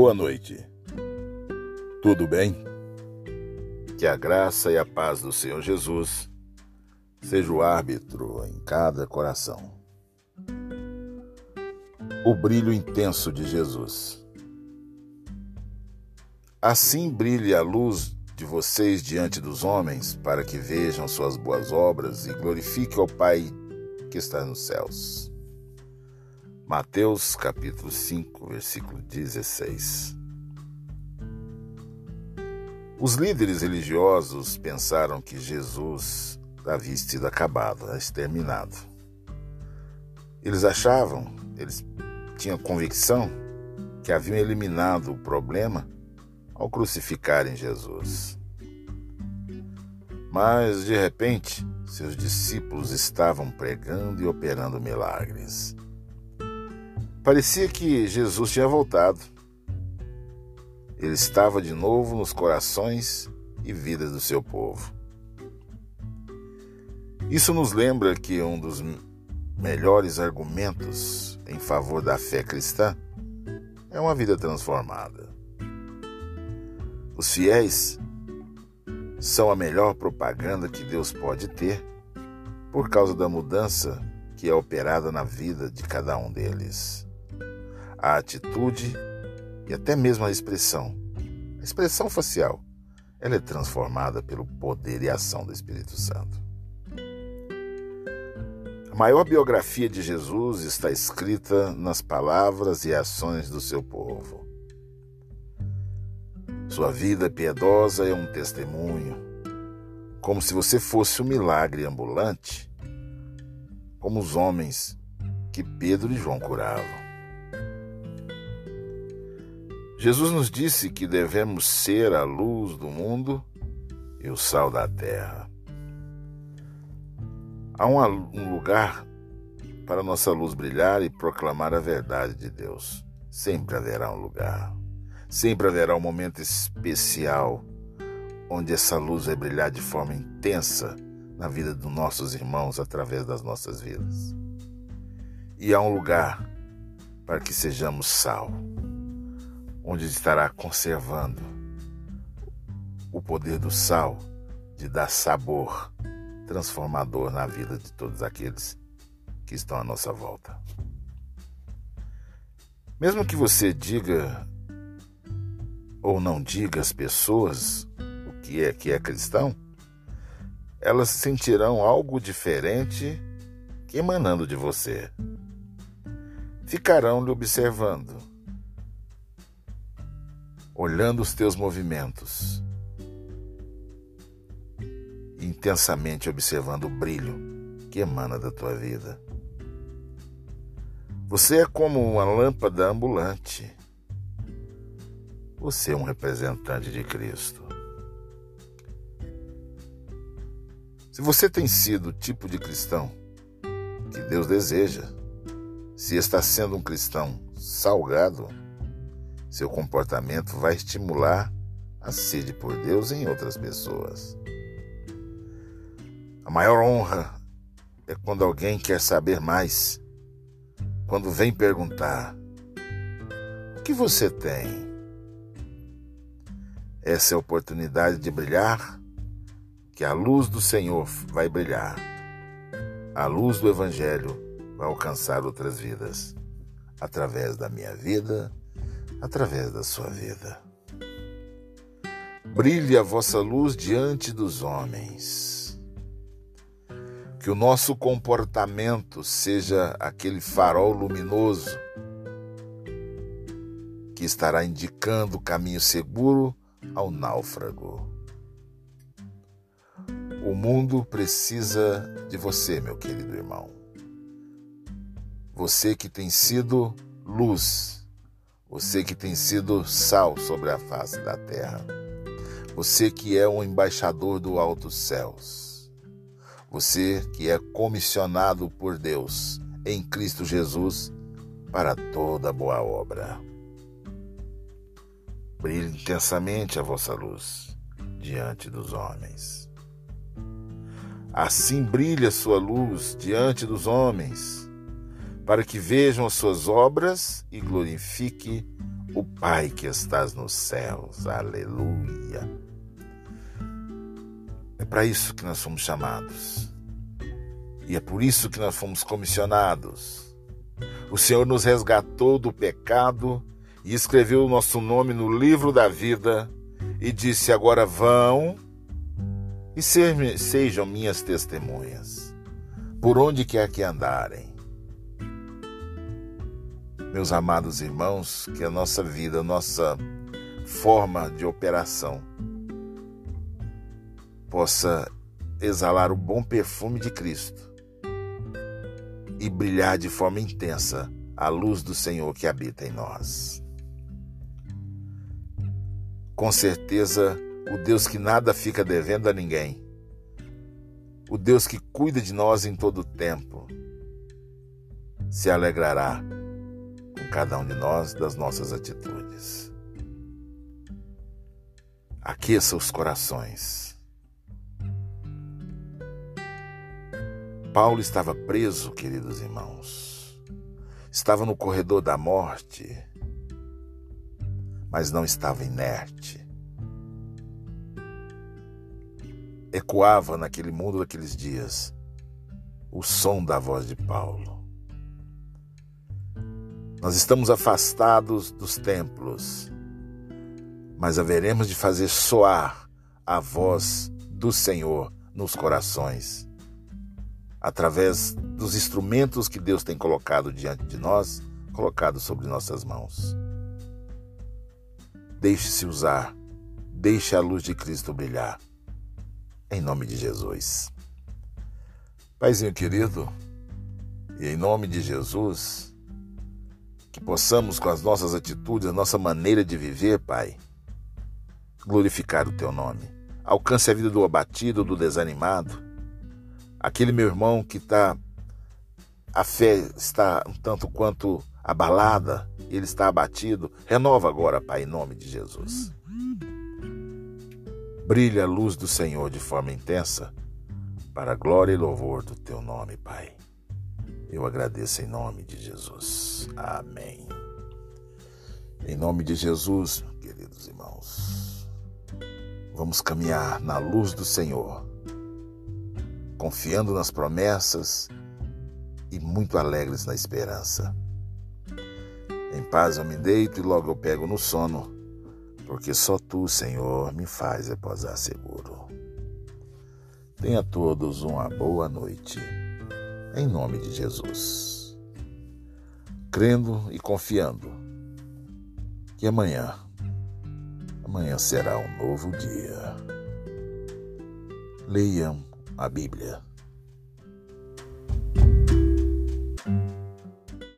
Boa noite. Tudo bem? Que a graça e a paz do Senhor Jesus seja o árbitro em cada coração. O brilho intenso de Jesus. Assim brilhe a luz de vocês diante dos homens, para que vejam suas boas obras e glorifiquem ao Pai que está nos céus. Mateus capítulo 5, versículo 16. Os líderes religiosos pensaram que Jesus havia sido acabado, exterminado. Eles achavam, eles tinham convicção que haviam eliminado o problema ao crucificarem Jesus. Mas, de repente, seus discípulos estavam pregando e operando milagres. Parecia que Jesus tinha voltado. Ele estava de novo nos corações e vidas do seu povo. Isso nos lembra que um dos melhores argumentos em favor da fé cristã é uma vida transformada. Os fiéis são a melhor propaganda que Deus pode ter por causa da mudança que é operada na vida de cada um deles a atitude e até mesmo a expressão. A expressão facial, ela é transformada pelo poder e ação do Espírito Santo. A maior biografia de Jesus está escrita nas palavras e ações do seu povo. Sua vida piedosa é um testemunho, como se você fosse um milagre ambulante, como os homens que Pedro e João curavam. Jesus nos disse que devemos ser a luz do mundo e o sal da terra. Há um lugar para nossa luz brilhar e proclamar a verdade de Deus. Sempre haverá um lugar. Sempre haverá um momento especial onde essa luz vai brilhar de forma intensa na vida dos nossos irmãos através das nossas vidas. E há um lugar para que sejamos sal onde estará conservando o poder do sal de dar sabor transformador na vida de todos aqueles que estão à nossa volta. Mesmo que você diga ou não diga às pessoas o que é que é cristão, elas sentirão algo diferente emanando de você. Ficarão lhe observando olhando os teus movimentos, intensamente observando o brilho que emana da tua vida. Você é como uma lâmpada ambulante. Você é um representante de Cristo. Se você tem sido o tipo de cristão que Deus deseja, se está sendo um cristão salgado, seu comportamento vai estimular a sede por Deus em outras pessoas. A maior honra é quando alguém quer saber mais, quando vem perguntar: O que você tem? Essa é a oportunidade de brilhar, que a luz do Senhor vai brilhar. A luz do Evangelho vai alcançar outras vidas através da minha vida através da sua vida. Brilhe a vossa luz diante dos homens. Que o nosso comportamento seja aquele farol luminoso que estará indicando o caminho seguro ao náufrago. O mundo precisa de você, meu querido irmão. Você que tem sido luz você que tem sido sal sobre a face da terra. Você que é um embaixador do alto céus. Você que é comissionado por Deus em Cristo Jesus para toda boa obra. Brilhe intensamente a vossa luz diante dos homens. Assim brilha sua luz diante dos homens para que vejam as suas obras e glorifique o Pai que estás nos céus. Aleluia. É para isso que nós fomos chamados. E é por isso que nós fomos comissionados. O Senhor nos resgatou do pecado e escreveu o nosso nome no livro da vida e disse: Agora vão e sejam minhas testemunhas, por onde quer que andarem. Meus amados irmãos, que a nossa vida, a nossa forma de operação possa exalar o bom perfume de Cristo e brilhar de forma intensa a luz do Senhor que habita em nós. Com certeza, o Deus que nada fica devendo a ninguém, o Deus que cuida de nós em todo o tempo, se alegrará cada um de nós das nossas atitudes. Aqueça os corações. Paulo estava preso, queridos irmãos. Estava no corredor da morte, mas não estava inerte. Ecoava naquele mundo daqueles dias o som da voz de Paulo. Nós estamos afastados dos templos, mas haveremos de fazer soar a voz do Senhor nos corações, através dos instrumentos que Deus tem colocado diante de nós, colocado sobre nossas mãos. Deixe-se usar, deixe a luz de Cristo brilhar. Em nome de Jesus. Paizinho querido, e em nome de Jesus, que possamos com as nossas atitudes, a nossa maneira de viver, Pai, glorificar o Teu nome. Alcance a vida do abatido, do desanimado, aquele meu irmão que está, a fé está um tanto quanto abalada, ele está abatido. Renova agora, Pai, em nome de Jesus. Brilha a luz do Senhor de forma intensa, para a glória e louvor do teu nome, Pai. Eu agradeço em nome de Jesus. Amém. Em nome de Jesus, queridos irmãos, vamos caminhar na luz do Senhor, confiando nas promessas e muito alegres na esperança. Em paz eu me deito e logo eu pego no sono, porque só tu, Senhor, me faz reposar seguro. Tenha todos uma boa noite, em nome de Jesus. Crendo e confiando que amanhã, amanhã será um novo dia. Leiam a Bíblia.